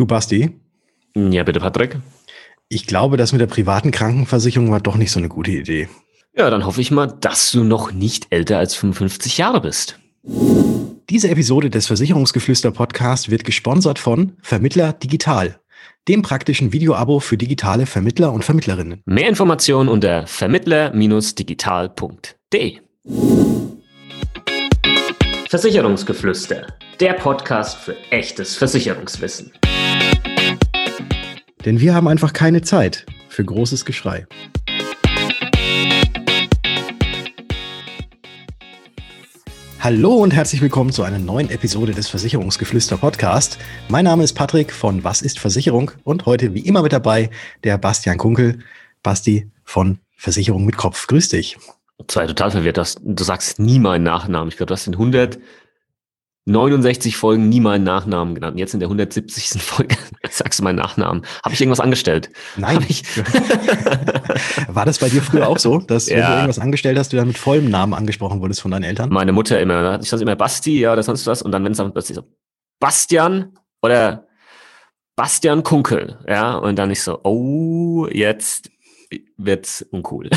Du Basti? Ja, bitte, Patrick. Ich glaube, das mit der privaten Krankenversicherung war doch nicht so eine gute Idee. Ja, dann hoffe ich mal, dass du noch nicht älter als 55 Jahre bist. Diese Episode des Versicherungsgeflüster Podcast wird gesponsert von Vermittler Digital, dem praktischen Videoabo für digitale Vermittler und Vermittlerinnen. Mehr Informationen unter vermittler-digital.de. Versicherungsgeflüster, der Podcast für echtes Versicherungswissen. Denn wir haben einfach keine Zeit für großes Geschrei. Hallo und herzlich willkommen zu einer neuen Episode des Versicherungsgeflüster Podcast. Mein Name ist Patrick von Was ist Versicherung und heute wie immer mit dabei der Bastian Kunkel, Basti von Versicherung mit Kopf. Grüß dich. Zwei total verwirrt, du sagst nie meinen Nachnamen. Ich glaube, du hast den 100 69 Folgen nie meinen Nachnamen genannt. Jetzt in der 170. Folge sagst du meinen Nachnamen. Habe ich irgendwas angestellt? Nein. War das bei dir früher auch so, dass ja. wenn du irgendwas angestellt hast, du dann mit vollem Namen angesprochen wurdest von deinen Eltern? Meine Mutter immer. Ne? Ich sage immer Basti, ja, oder sonst was. Und dann, wenn es dann plötzlich so Bastian oder Bastian Kunkel, ja, und dann ich so, oh, jetzt wird's uncool.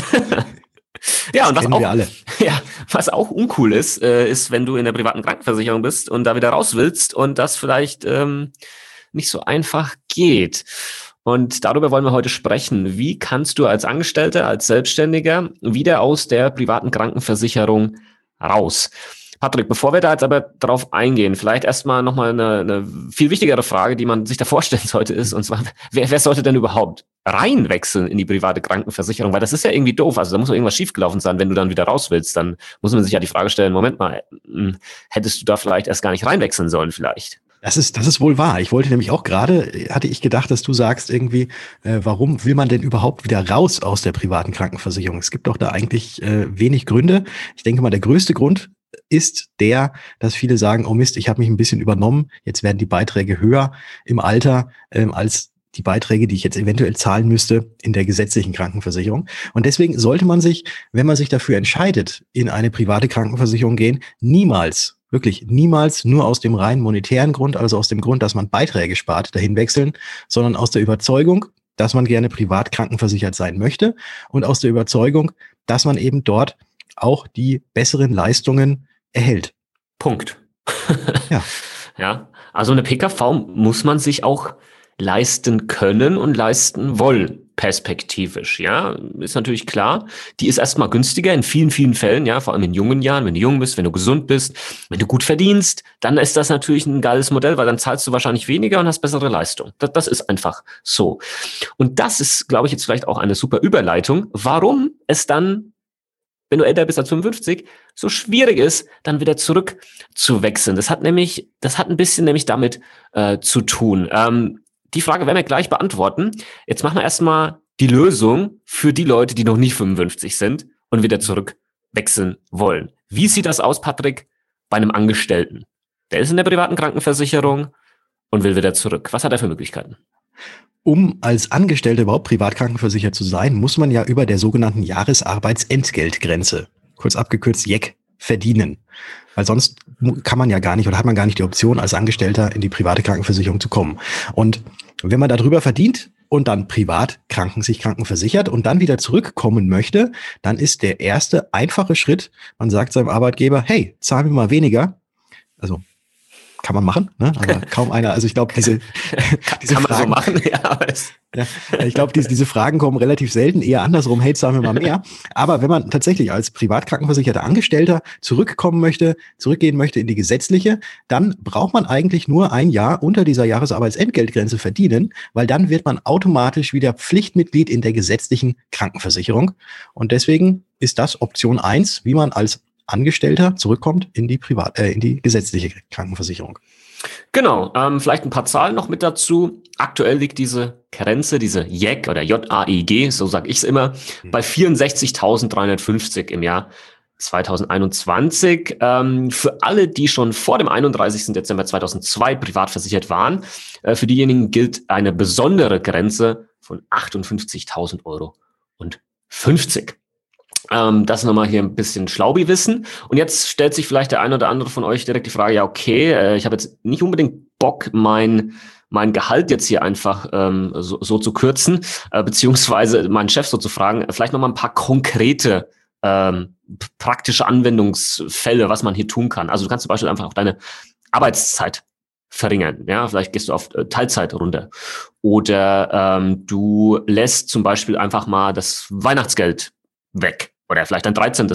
Ja, und was auch, alle. ja, was auch uncool ist, äh, ist, wenn du in der privaten Krankenversicherung bist und da wieder raus willst und das vielleicht ähm, nicht so einfach geht. Und darüber wollen wir heute sprechen. Wie kannst du als Angestellter, als Selbstständiger wieder aus der privaten Krankenversicherung raus? Patrick, bevor wir da jetzt aber drauf eingehen, vielleicht erstmal nochmal eine, eine viel wichtigere Frage, die man sich da vorstellen sollte, ist, und zwar, wer, wer sollte denn überhaupt reinwechseln in die private Krankenversicherung? Weil das ist ja irgendwie doof. Also da muss irgendwas schiefgelaufen sein, wenn du dann wieder raus willst. Dann muss man sich ja die Frage stellen, Moment mal, hm, hättest du da vielleicht erst gar nicht reinwechseln sollen vielleicht? Das ist, das ist wohl wahr. Ich wollte nämlich auch gerade, hatte ich gedacht, dass du sagst irgendwie, äh, warum will man denn überhaupt wieder raus aus der privaten Krankenversicherung? Es gibt doch da eigentlich äh, wenig Gründe. Ich denke mal, der größte Grund ist der, dass viele sagen, oh Mist, ich habe mich ein bisschen übernommen, jetzt werden die Beiträge höher im Alter ähm, als die Beiträge, die ich jetzt eventuell zahlen müsste in der gesetzlichen Krankenversicherung. Und deswegen sollte man sich, wenn man sich dafür entscheidet, in eine private Krankenversicherung gehen, niemals, wirklich niemals nur aus dem rein monetären Grund, also aus dem Grund, dass man Beiträge spart, dahin wechseln, sondern aus der Überzeugung, dass man gerne privat krankenversichert sein möchte und aus der Überzeugung, dass man eben dort auch die besseren Leistungen erhält. Punkt. ja. ja. Also eine PKV muss man sich auch leisten können und leisten wollen, perspektivisch, ja, ist natürlich klar. Die ist erstmal günstiger in vielen, vielen Fällen, ja, vor allem in jungen Jahren, wenn du jung bist, wenn du gesund bist, wenn du gut verdienst, dann ist das natürlich ein geiles Modell, weil dann zahlst du wahrscheinlich weniger und hast bessere Leistung. Das, das ist einfach so. Und das ist, glaube ich, jetzt vielleicht auch eine super Überleitung, warum es dann wenn du älter bist als 55, so schwierig ist, dann wieder zurück zu wechseln. Das hat nämlich, das hat ein bisschen nämlich damit äh, zu tun. Ähm, die Frage werden wir gleich beantworten. Jetzt machen wir erstmal die Lösung für die Leute, die noch nicht 55 sind und wieder zurück wechseln wollen. Wie sieht das aus, Patrick, bei einem Angestellten? Der ist in der privaten Krankenversicherung und will wieder zurück. Was hat er für Möglichkeiten? Um als Angestellter überhaupt privat krankenversichert zu sein, muss man ja über der sogenannten Jahresarbeitsentgeltgrenze, kurz abgekürzt JEC, verdienen. Weil sonst kann man ja gar nicht oder hat man gar nicht die Option, als Angestellter in die private Krankenversicherung zu kommen. Und wenn man darüber verdient und dann privat kranken, sich krankenversichert und dann wieder zurückkommen möchte, dann ist der erste einfache Schritt, man sagt seinem Arbeitgeber, hey, zahl mir mal weniger. Also kann man machen, ne? aber kaum einer. Also ich glaube, diese, diese kann Fragen, man so machen, ja. ja ich glaube, diese, diese Fragen kommen relativ selten, eher andersrum, hey, sagen wir mal mehr. Aber wenn man tatsächlich als privatkrankenversicherter Angestellter zurückkommen möchte, zurückgehen möchte in die gesetzliche, dann braucht man eigentlich nur ein Jahr unter dieser Jahresarbeitsentgeltgrenze verdienen, weil dann wird man automatisch wieder Pflichtmitglied in der gesetzlichen Krankenversicherung. Und deswegen ist das Option eins, wie man als Angestellter zurückkommt in die privat, äh, in die gesetzliche Krankenversicherung. Genau, ähm, vielleicht ein paar Zahlen noch mit dazu. Aktuell liegt diese Grenze, diese JEG oder JAIG, so sage ich es immer, mhm. bei 64.350 im Jahr 2021. Ähm, für alle, die schon vor dem 31. Dezember 2002 privat versichert waren, äh, für diejenigen gilt eine besondere Grenze von 58.000 Euro und 50. Ähm, das nochmal hier ein bisschen Schlaubi-Wissen. Und jetzt stellt sich vielleicht der eine oder andere von euch direkt die Frage, ja, okay, äh, ich habe jetzt nicht unbedingt Bock, mein, mein Gehalt jetzt hier einfach ähm, so, so zu kürzen, äh, beziehungsweise meinen Chef so zu fragen, vielleicht nochmal ein paar konkrete ähm, praktische Anwendungsfälle, was man hier tun kann. Also du kannst zum Beispiel einfach auch deine Arbeitszeit verringern. Ja, vielleicht gehst du auf äh, Teilzeit runter. Oder ähm, du lässt zum Beispiel einfach mal das Weihnachtsgeld weg. Oder vielleicht ein 13.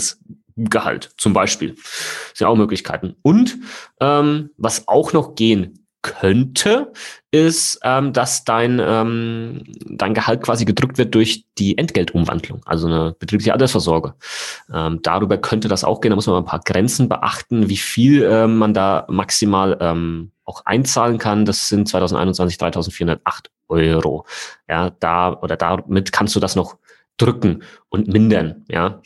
Gehalt zum Beispiel. Das sind auch Möglichkeiten. Und ähm, was auch noch gehen könnte, ist, ähm, dass dein, ähm, dein Gehalt quasi gedrückt wird durch die Entgeltumwandlung, also eine betriebliche Altersvorsorge. Ähm, darüber könnte das auch gehen. Da muss man ein paar Grenzen beachten, wie viel äh, man da maximal ähm, auch einzahlen kann. Das sind 2021 3.408 Euro. Ja, da oder damit kannst du das noch drücken und mindern, ja.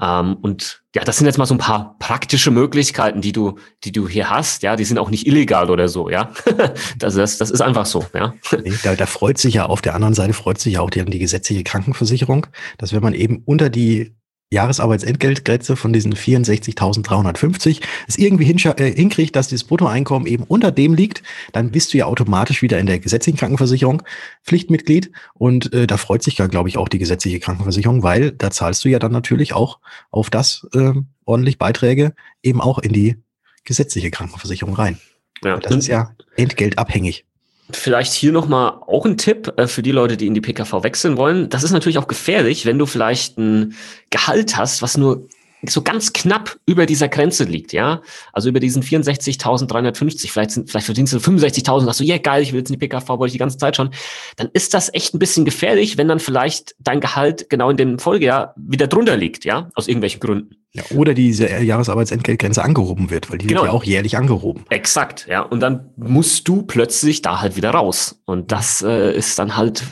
Ähm, und ja, das sind jetzt mal so ein paar praktische Möglichkeiten, die du, die du hier hast, ja. Die sind auch nicht illegal oder so, ja. das, das, das ist einfach so, ja. Nee, da, da freut sich ja auf der anderen Seite freut sich ja auch die, die gesetzliche Krankenversicherung, dass wenn man eben unter die Jahresarbeitsentgeltgrenze von diesen 64.350 es irgendwie äh, hinkriegt, dass dieses Bruttoeinkommen eben unter dem liegt, dann bist du ja automatisch wieder in der gesetzlichen Krankenversicherung Pflichtmitglied und äh, da freut sich ja, glaube ich, auch die gesetzliche Krankenversicherung, weil da zahlst du ja dann natürlich auch auf das äh, ordentlich Beiträge eben auch in die gesetzliche Krankenversicherung rein. Ja. Das ist ja entgeltabhängig. Vielleicht hier nochmal auch ein Tipp äh, für die Leute, die in die PKV wechseln wollen. Das ist natürlich auch gefährlich, wenn du vielleicht ein Gehalt hast, was nur so ganz knapp über dieser Grenze liegt, ja. Also über diesen 64.350, vielleicht sind, vielleicht verdienst du 65.000, sagst du, ja yeah, geil, ich will jetzt in die PKV, wollte ich die ganze Zeit schon. Dann ist das echt ein bisschen gefährlich, wenn dann vielleicht dein Gehalt genau in dem Folgejahr wieder drunter liegt, ja, aus irgendwelchen Gründen. Ja, oder diese Jahresarbeitsentgeltgrenze angehoben wird, weil die genau. wird ja auch jährlich angehoben. Exakt, ja. Und dann musst du plötzlich da halt wieder raus. Und das äh, ist dann halt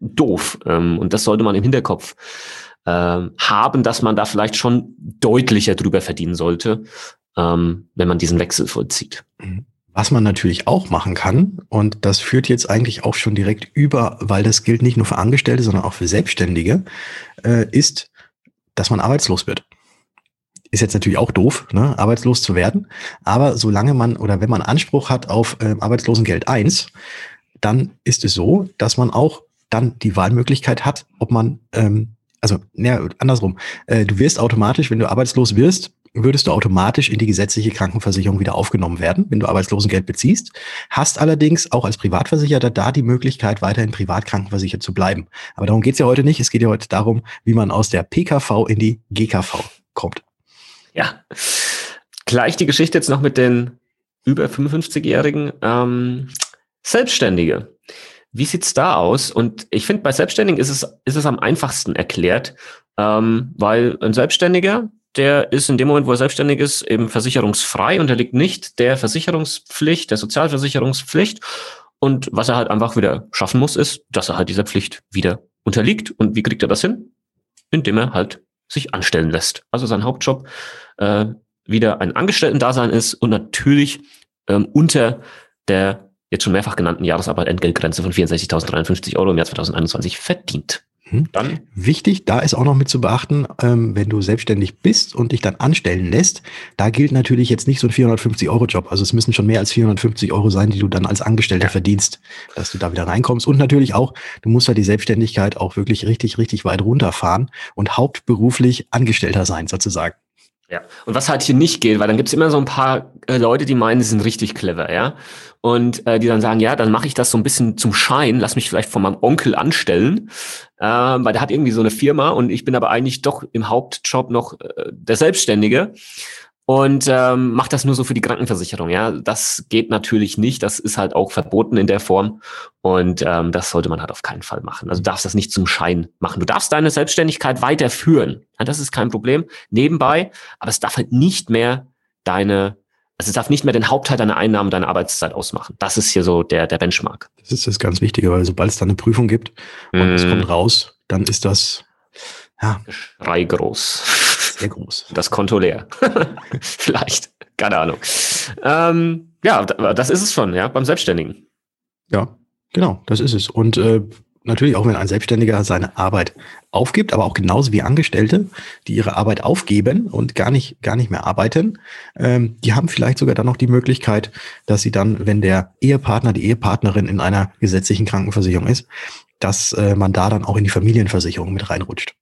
doof. Ähm, und das sollte man im Hinterkopf äh, haben, dass man da vielleicht schon deutlicher drüber verdienen sollte, ähm, wenn man diesen Wechsel vollzieht. Mhm. Was man natürlich auch machen kann, und das führt jetzt eigentlich auch schon direkt über, weil das gilt nicht nur für Angestellte, sondern auch für Selbstständige, äh, ist, dass man arbeitslos wird. Ist jetzt natürlich auch doof, ne, arbeitslos zu werden. Aber solange man oder wenn man Anspruch hat auf äh, Arbeitslosengeld 1, dann ist es so, dass man auch dann die Wahlmöglichkeit hat, ob man ähm, also ja, andersrum, äh, du wirst automatisch, wenn du arbeitslos wirst, würdest du automatisch in die gesetzliche Krankenversicherung wieder aufgenommen werden, wenn du Arbeitslosengeld beziehst, hast allerdings auch als Privatversicherter da die Möglichkeit, weiterhin privat krankenversichert zu bleiben. Aber darum geht's ja heute nicht. Es geht ja heute darum, wie man aus der PKV in die GKV kommt. Ja, gleich die Geschichte jetzt noch mit den über 55-Jährigen ähm, Selbstständige. Wie sieht's da aus? Und ich finde, bei Selbstständigen ist es, ist es am einfachsten erklärt, ähm, weil ein Selbstständiger, der ist in dem Moment, wo er selbstständig ist, eben versicherungsfrei, unterliegt nicht der Versicherungspflicht, der Sozialversicherungspflicht. Und was er halt einfach wieder schaffen muss, ist, dass er halt dieser Pflicht wieder unterliegt. Und wie kriegt er das hin? Indem er halt sich anstellen lässt. Also sein Hauptjob äh, wieder ein Angestellten-Dasein ist und natürlich ähm, unter der jetzt schon mehrfach genannten Jahresarbeitentgeltgrenze von 64.053 Euro im Jahr 2021 verdient. Hm. Dann wichtig, da ist auch noch mit zu beachten, ähm, wenn du selbstständig bist und dich dann anstellen lässt, da gilt natürlich jetzt nicht so ein 450 Euro Job. Also es müssen schon mehr als 450 Euro sein, die du dann als Angestellter ja. verdienst, dass du da wieder reinkommst. Und natürlich auch, du musst ja die Selbstständigkeit auch wirklich richtig, richtig weit runterfahren und hauptberuflich Angestellter sein sozusagen. Ja, und was halt hier nicht geht, weil dann gibt's immer so ein paar äh, Leute, die meinen, sie sind richtig clever, ja. Und äh, die dann sagen, ja, dann mache ich das so ein bisschen zum Schein, lass mich vielleicht von meinem Onkel anstellen, äh, weil der hat irgendwie so eine Firma und ich bin aber eigentlich doch im Hauptjob noch äh, der Selbstständige und ähm, macht das nur so für die Krankenversicherung. Ja, das geht natürlich nicht. Das ist halt auch verboten in der Form und ähm, das sollte man halt auf keinen Fall machen. Also du darfst das nicht zum Schein machen. Du darfst deine Selbstständigkeit weiterführen. Ja, das ist kein Problem. Nebenbei, aber es darf halt nicht mehr deine also es darf nicht mehr den Hauptteil deiner Einnahmen, deiner Arbeitszeit ausmachen. Das ist hier so der, der Benchmark. Das ist das ganz Wichtige, weil sobald es dann eine Prüfung gibt und mm. es kommt raus, dann ist das ja. Schrei groß. Sehr groß. Das Konto leer. Vielleicht. Keine Ahnung. Ähm, ja, das ist es schon, ja, beim Selbstständigen. Ja, genau, das ist es. Und äh, natürlich auch wenn ein Selbstständiger seine Arbeit aufgibt, aber auch genauso wie Angestellte, die ihre Arbeit aufgeben und gar nicht, gar nicht mehr arbeiten, ähm, die haben vielleicht sogar dann noch die Möglichkeit, dass sie dann, wenn der Ehepartner, die Ehepartnerin in einer gesetzlichen Krankenversicherung ist, dass äh, man da dann auch in die Familienversicherung mit reinrutscht.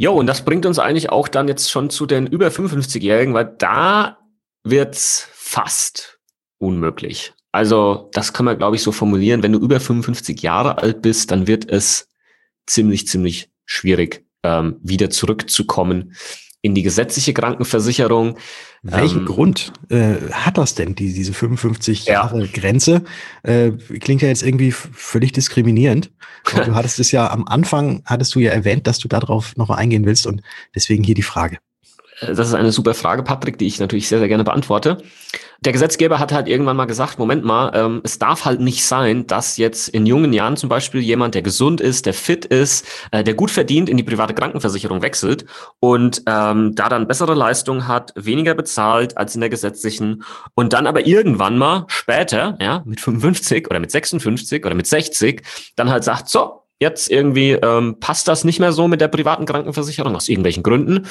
Jo, und das bringt uns eigentlich auch dann jetzt schon zu den über 55-Jährigen, weil da wird's fast unmöglich. Also, das kann man, glaube ich, so formulieren. Wenn du über 55 Jahre alt bist, dann wird es ziemlich, ziemlich schwierig, ähm, wieder zurückzukommen in die gesetzliche Krankenversicherung. Welchen ähm, Grund äh, hat das denn, die, diese 55 ja. Jahre Grenze? Äh, klingt ja jetzt irgendwie völlig diskriminierend. Und du hattest es ja am Anfang, hattest du ja erwähnt, dass du darauf nochmal eingehen willst und deswegen hier die Frage. Äh, das ist eine super Frage, Patrick, die ich natürlich sehr, sehr gerne beantworte. Der Gesetzgeber hat halt irgendwann mal gesagt, Moment mal, ähm, es darf halt nicht sein, dass jetzt in jungen Jahren zum Beispiel jemand, der gesund ist, der fit ist, äh, der gut verdient, in die private Krankenversicherung wechselt und ähm, da dann bessere Leistung hat, weniger bezahlt als in der gesetzlichen und dann aber irgendwann mal später, ja, mit 55 oder mit 56 oder mit 60, dann halt sagt, so, jetzt irgendwie ähm, passt das nicht mehr so mit der privaten Krankenversicherung aus irgendwelchen Gründen.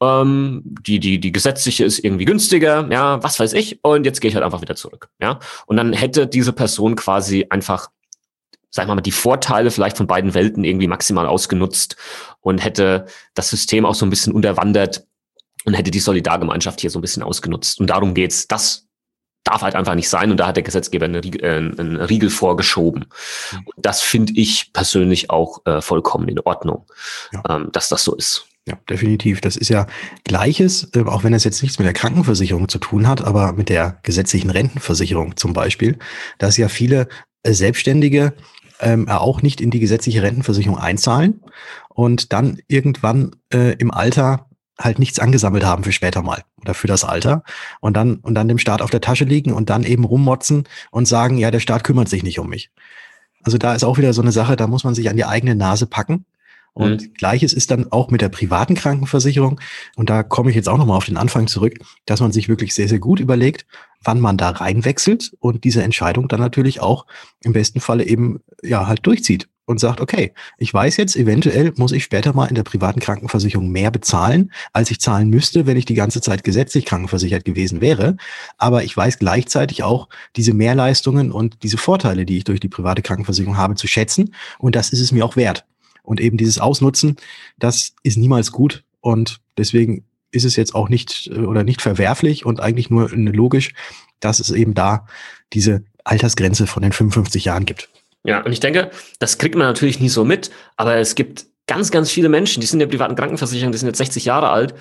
Ähm, die, die, die gesetzliche ist irgendwie günstiger, ja, was weiß ich. Und jetzt gehe ich halt einfach wieder zurück. Ja. Und dann hätte diese Person quasi einfach, sagen wir mal, die Vorteile vielleicht von beiden Welten irgendwie maximal ausgenutzt und hätte das System auch so ein bisschen unterwandert und hätte die Solidargemeinschaft hier so ein bisschen ausgenutzt. Und darum geht's. Das darf halt einfach nicht sein und da hat der Gesetzgeber einen Riegel, äh, einen Riegel vorgeschoben. Mhm. Das finde ich persönlich auch äh, vollkommen in Ordnung, ja. ähm, dass das so ist. Ja, definitiv. Das ist ja Gleiches, äh, auch wenn es jetzt nichts mit der Krankenversicherung zu tun hat, aber mit der gesetzlichen Rentenversicherung zum Beispiel, dass ja viele äh, Selbstständige ähm, auch nicht in die gesetzliche Rentenversicherung einzahlen und dann irgendwann äh, im Alter halt nichts angesammelt haben für später mal oder für das Alter und dann und dann dem Staat auf der Tasche liegen und dann eben rummotzen und sagen, ja, der Staat kümmert sich nicht um mich. Also da ist auch wieder so eine Sache, da muss man sich an die eigene Nase packen. Und mhm. gleiches ist dann auch mit der privaten Krankenversicherung. Und da komme ich jetzt auch nochmal auf den Anfang zurück, dass man sich wirklich sehr, sehr gut überlegt, wann man da reinwechselt und diese Entscheidung dann natürlich auch im besten Falle eben ja halt durchzieht und sagt, okay, ich weiß jetzt, eventuell muss ich später mal in der privaten Krankenversicherung mehr bezahlen, als ich zahlen müsste, wenn ich die ganze Zeit gesetzlich krankenversichert gewesen wäre. Aber ich weiß gleichzeitig auch diese Mehrleistungen und diese Vorteile, die ich durch die private Krankenversicherung habe, zu schätzen. Und das ist es mir auch wert. Und eben dieses Ausnutzen, das ist niemals gut. Und deswegen ist es jetzt auch nicht äh, oder nicht verwerflich und eigentlich nur logisch, dass es eben da diese Altersgrenze von den 55 Jahren gibt. Ja, und ich denke, das kriegt man natürlich nie so mit, aber es gibt ganz, ganz viele Menschen, die sind in der privaten Krankenversicherung, die sind jetzt 60 Jahre alt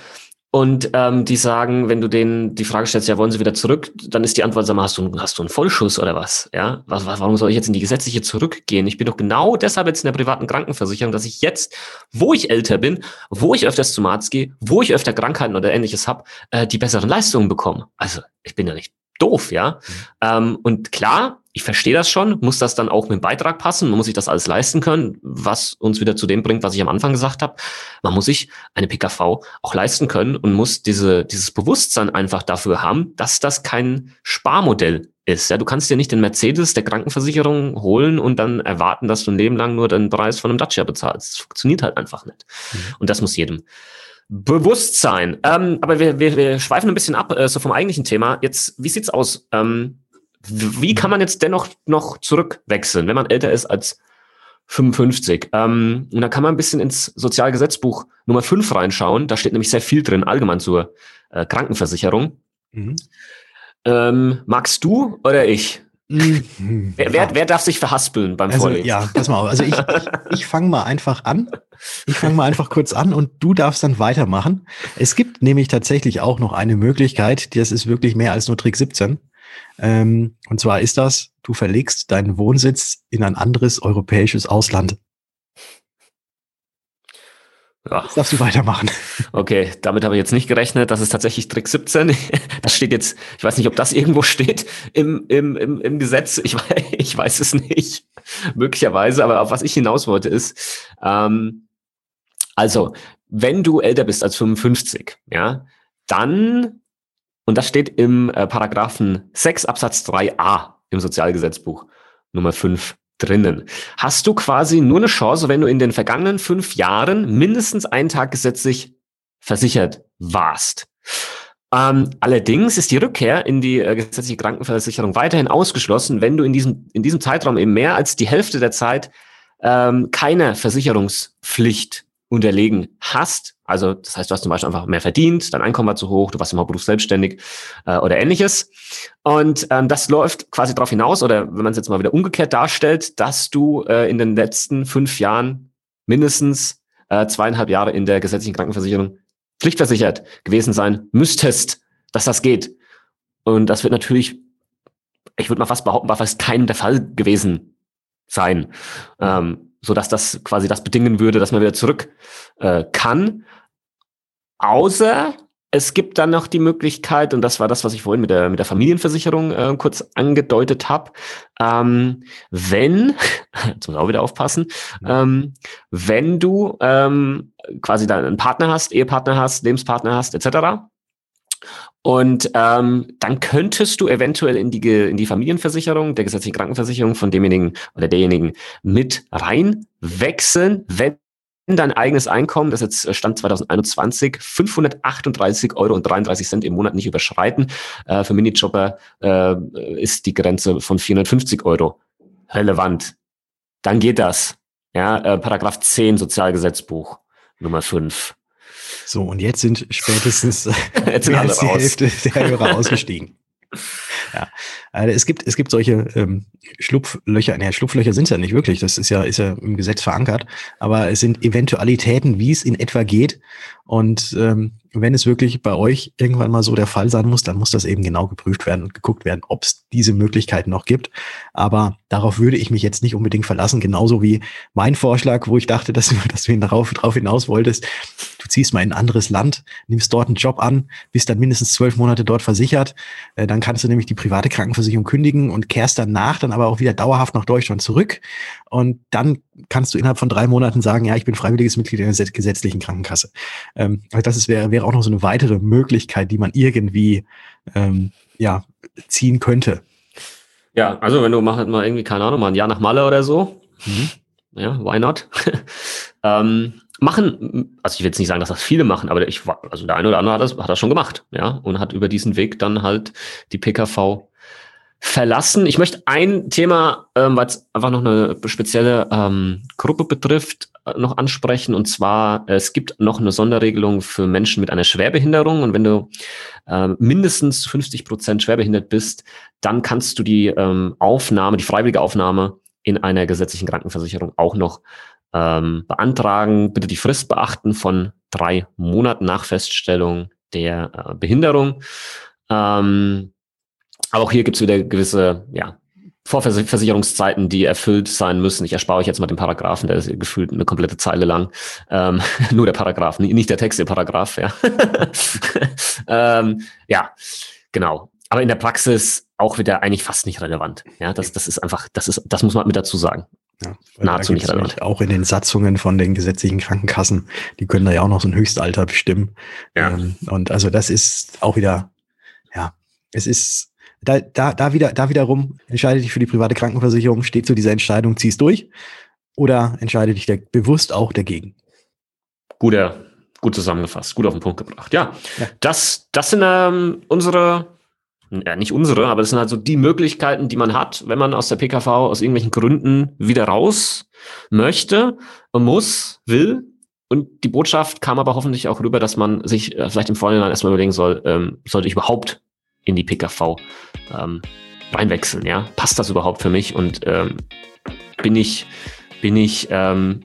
und ähm, die sagen, wenn du denen die Frage stellst, ja, wollen sie wieder zurück, dann ist die Antwort, sag mal, hast du, hast du einen Vollschuss oder was? Ja, was, was, warum soll ich jetzt in die gesetzliche zurückgehen? Ich bin doch genau deshalb jetzt in der privaten Krankenversicherung, dass ich jetzt, wo ich älter bin, wo ich öfters zum Arzt gehe, wo ich öfter Krankheiten oder ähnliches habe, äh, die besseren Leistungen bekomme. Also ich bin ja nicht doof, ja. Mhm. Ähm, und klar, ich verstehe das schon, muss das dann auch mit dem Beitrag passen, man muss sich das alles leisten können, was uns wieder zu dem bringt, was ich am Anfang gesagt habe. Man muss sich eine PKV auch leisten können und muss diese, dieses Bewusstsein einfach dafür haben, dass das kein Sparmodell ist. Ja, du kannst dir nicht den Mercedes der Krankenversicherung holen und dann erwarten, dass du ein Leben lang nur den Preis von einem Dacia bezahlst. Das funktioniert halt einfach nicht. Mhm. Und das muss jedem bewusst sein. Ähm, aber wir, wir, wir schweifen ein bisschen ab, äh, so vom eigentlichen Thema. Jetzt, wie sieht's aus? Ähm, wie kann man jetzt dennoch noch zurückwechseln, wenn man älter ist als 55? Ähm, und da kann man ein bisschen ins Sozialgesetzbuch Nummer 5 reinschauen. Da steht nämlich sehr viel drin, allgemein zur äh, Krankenversicherung. Mhm. Ähm, magst du oder ich? Mhm. Wer, wer, wer, darf sich verhaspeln beim also, Vorlesen? Ja, pass mal auf. Also ich, ich, ich fange mal einfach an. Ich fange mal einfach kurz an und du darfst dann weitermachen. Es gibt nämlich tatsächlich auch noch eine Möglichkeit, das ist wirklich mehr als nur Trick 17. Ähm, und zwar ist das, du verlegst deinen Wohnsitz in ein anderes europäisches Ausland. Ja. Das darfst du weitermachen. Okay, damit habe ich jetzt nicht gerechnet. Das ist tatsächlich Trick 17. Das steht jetzt, ich weiß nicht, ob das irgendwo steht im, im, im, im Gesetz. Ich, ich weiß es nicht. Möglicherweise, aber auf was ich hinaus wollte ist, ähm, also, wenn du älter bist als 55, ja, dann und das steht im äh, Paragraphen 6 Absatz 3a im Sozialgesetzbuch Nummer 5 drinnen. Hast du quasi nur eine Chance, wenn du in den vergangenen fünf Jahren mindestens einen Tag gesetzlich versichert warst. Ähm, allerdings ist die Rückkehr in die äh, gesetzliche Krankenversicherung weiterhin ausgeschlossen, wenn du in diesem, in diesem Zeitraum eben mehr als die Hälfte der Zeit ähm, keine Versicherungspflicht unterlegen hast. Also das heißt, du hast zum Beispiel einfach mehr verdient, dein Einkommen war zu hoch, du warst immer berufsselbstständig äh, oder ähnliches. Und ähm, das läuft quasi darauf hinaus, oder wenn man es jetzt mal wieder umgekehrt darstellt, dass du äh, in den letzten fünf Jahren mindestens äh, zweieinhalb Jahre in der gesetzlichen Krankenversicherung pflichtversichert gewesen sein müsstest, dass das geht. Und das wird natürlich, ich würde mal fast behaupten, war fast keinem der Fall gewesen sein. Ähm, so dass das quasi das bedingen würde, dass man wieder zurück äh, kann. Außer es gibt dann noch die Möglichkeit, und das war das, was ich vorhin mit der, mit der Familienversicherung äh, kurz angedeutet habe, ähm, wenn, jetzt muss auch wieder aufpassen, ähm, wenn du ähm, quasi dann einen Partner hast, Ehepartner hast, Lebenspartner hast, etc. Und ähm, dann könntest du eventuell in die, in die Familienversicherung, der gesetzlichen Krankenversicherung von demjenigen oder derjenigen mit reinwechseln, wenn dein eigenes Einkommen, das jetzt äh, Stand 2021, 538 Euro und 33 Cent im Monat nicht überschreiten. Äh, für Minijobber äh, ist die Grenze von 450 Euro relevant. Dann geht das. Ja, äh, Paragraph 10 Sozialgesetzbuch Nummer 5. So, und jetzt sind spätestens jetzt sind mehr als die raus. Hälfte der Hörer ausgestiegen. Ja, also es gibt es gibt solche ähm, Schlupflöcher. Naja, Schlupflöcher sind es ja nicht wirklich. Das ist ja ist ja im Gesetz verankert. Aber es sind Eventualitäten, wie es in etwa geht. Und ähm, wenn es wirklich bei euch irgendwann mal so der Fall sein muss, dann muss das eben genau geprüft werden und geguckt werden, ob es diese Möglichkeiten noch gibt. Aber darauf würde ich mich jetzt nicht unbedingt verlassen, genauso wie mein Vorschlag, wo ich dachte, dass du, dass du darauf, darauf hinaus wolltest. Du ziehst mal in ein anderes Land, nimmst dort einen Job an, bist dann mindestens zwölf Monate dort versichert. Äh, dann kannst du nämlich die private Krankenversicherung kündigen und kehrst danach dann aber auch wieder dauerhaft nach Deutschland zurück. Und dann kannst du innerhalb von drei Monaten sagen, ja, ich bin freiwilliges Mitglied der gesetzlichen Krankenkasse. Ähm, also das wäre wäre auch noch so eine weitere Möglichkeit, die man irgendwie ähm, ja, ziehen könnte. Ja, also wenn du machst mal irgendwie, keine Ahnung, mal ein Jahr nach Malle oder so, mhm. ja, why not? ähm, machen, also ich will jetzt nicht sagen, dass das viele machen, aber ich, also der eine oder andere hat das, hat das schon gemacht, ja, und hat über diesen Weg dann halt die PKV verlassen. Ich möchte ein Thema, ähm, weil es einfach noch eine spezielle ähm, Gruppe betrifft, äh, noch ansprechen. Und zwar, es gibt noch eine Sonderregelung für Menschen mit einer Schwerbehinderung. Und wenn du äh, mindestens 50 Prozent schwerbehindert bist, dann kannst du die ähm, Aufnahme, die freiwillige Aufnahme in einer gesetzlichen Krankenversicherung auch noch ähm, beantragen. Bitte die Frist beachten von drei Monaten nach Feststellung der äh, Behinderung. Ähm, aber auch hier gibt es wieder gewisse ja, Vorversicherungszeiten, die erfüllt sein müssen. Ich erspare euch jetzt mal den Paragraphen, der ist gefühlt eine komplette Zeile lang. Ähm, nur der Paragraph, nicht der Text, der Paragraph, ja. ähm, ja, genau. Aber in der Praxis auch wieder eigentlich fast nicht relevant. Ja, das, das ist einfach, das ist, das muss man mit dazu sagen. Ja, Nahezu nicht relevant. Auch in den Satzungen von den gesetzlichen Krankenkassen, die können da ja auch noch so ein Höchstalter bestimmen. Ja. Ähm, und also das ist auch wieder, ja, es ist da, da, da, wieder, da wiederum entscheide dich für die private Krankenversicherung, steht zu dieser Entscheidung, ziehst durch oder entscheide dich da bewusst auch dagegen. Guter, gut zusammengefasst, gut auf den Punkt gebracht. Ja, ja. Das, das sind ähm, unsere, ja, nicht unsere, aber das sind halt so die Möglichkeiten, die man hat, wenn man aus der PKV aus irgendwelchen Gründen wieder raus möchte, muss, will. Und die Botschaft kam aber hoffentlich auch rüber, dass man sich äh, vielleicht im Vorhinein erstmal überlegen soll, ähm, sollte ich überhaupt in die PKV ähm, reinwechseln. Ja, passt das überhaupt für mich und ähm, bin ich bin ich ähm,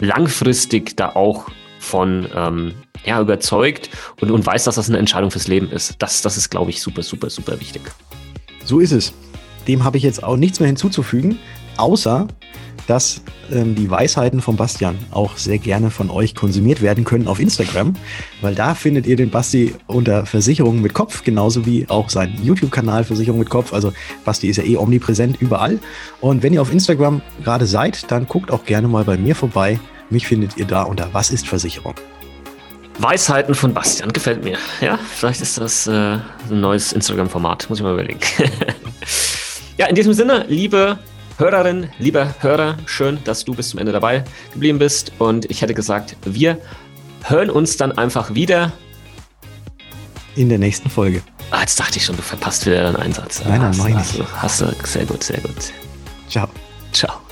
langfristig da auch von ähm, ja, überzeugt und, und weiß, dass das eine Entscheidung fürs Leben ist. Das, das ist, glaube ich, super, super, super wichtig. So ist es. Dem habe ich jetzt auch nichts mehr hinzuzufügen, außer dass ähm, die Weisheiten von Bastian auch sehr gerne von euch konsumiert werden können auf Instagram, weil da findet ihr den Basti unter Versicherungen mit Kopf, genauso wie auch sein YouTube-Kanal Versicherung mit Kopf. Also Basti ist ja eh omnipräsent überall. Und wenn ihr auf Instagram gerade seid, dann guckt auch gerne mal bei mir vorbei. Mich findet ihr da unter Was ist Versicherung? Weisheiten von Bastian, gefällt mir. Ja, vielleicht ist das äh, ein neues Instagram-Format, muss ich mal überlegen. ja, in diesem Sinne, liebe Hörerin, lieber Hörer, schön, dass du bis zum Ende dabei geblieben bist. Und ich hätte gesagt, wir hören uns dann einfach wieder. In der nächsten Folge. Ah, jetzt dachte ich schon, du verpasst wieder deinen Einsatz. Nein, nein, mach ich nicht. Hast du, sehr gut, sehr gut. Ciao. Ciao.